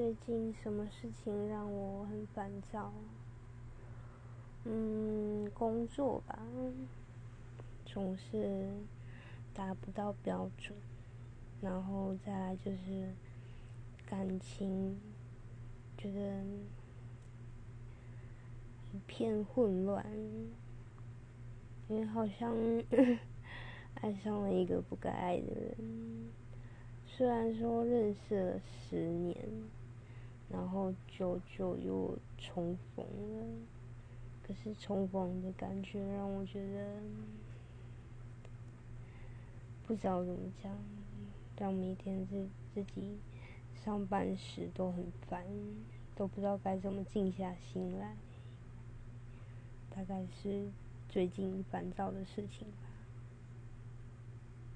最近什么事情让我很烦躁？嗯，工作吧，总是达不到标准，然后再来就是感情，觉得一片混乱，因为好像 爱上了一个不该爱的人。虽然说认识了十年，然后久久又重逢了，可是重逢的感觉让我觉得不知道怎么讲，让每天自自己上班时都很烦，都不知道该怎么静下心来，大概是最近烦躁的事情吧。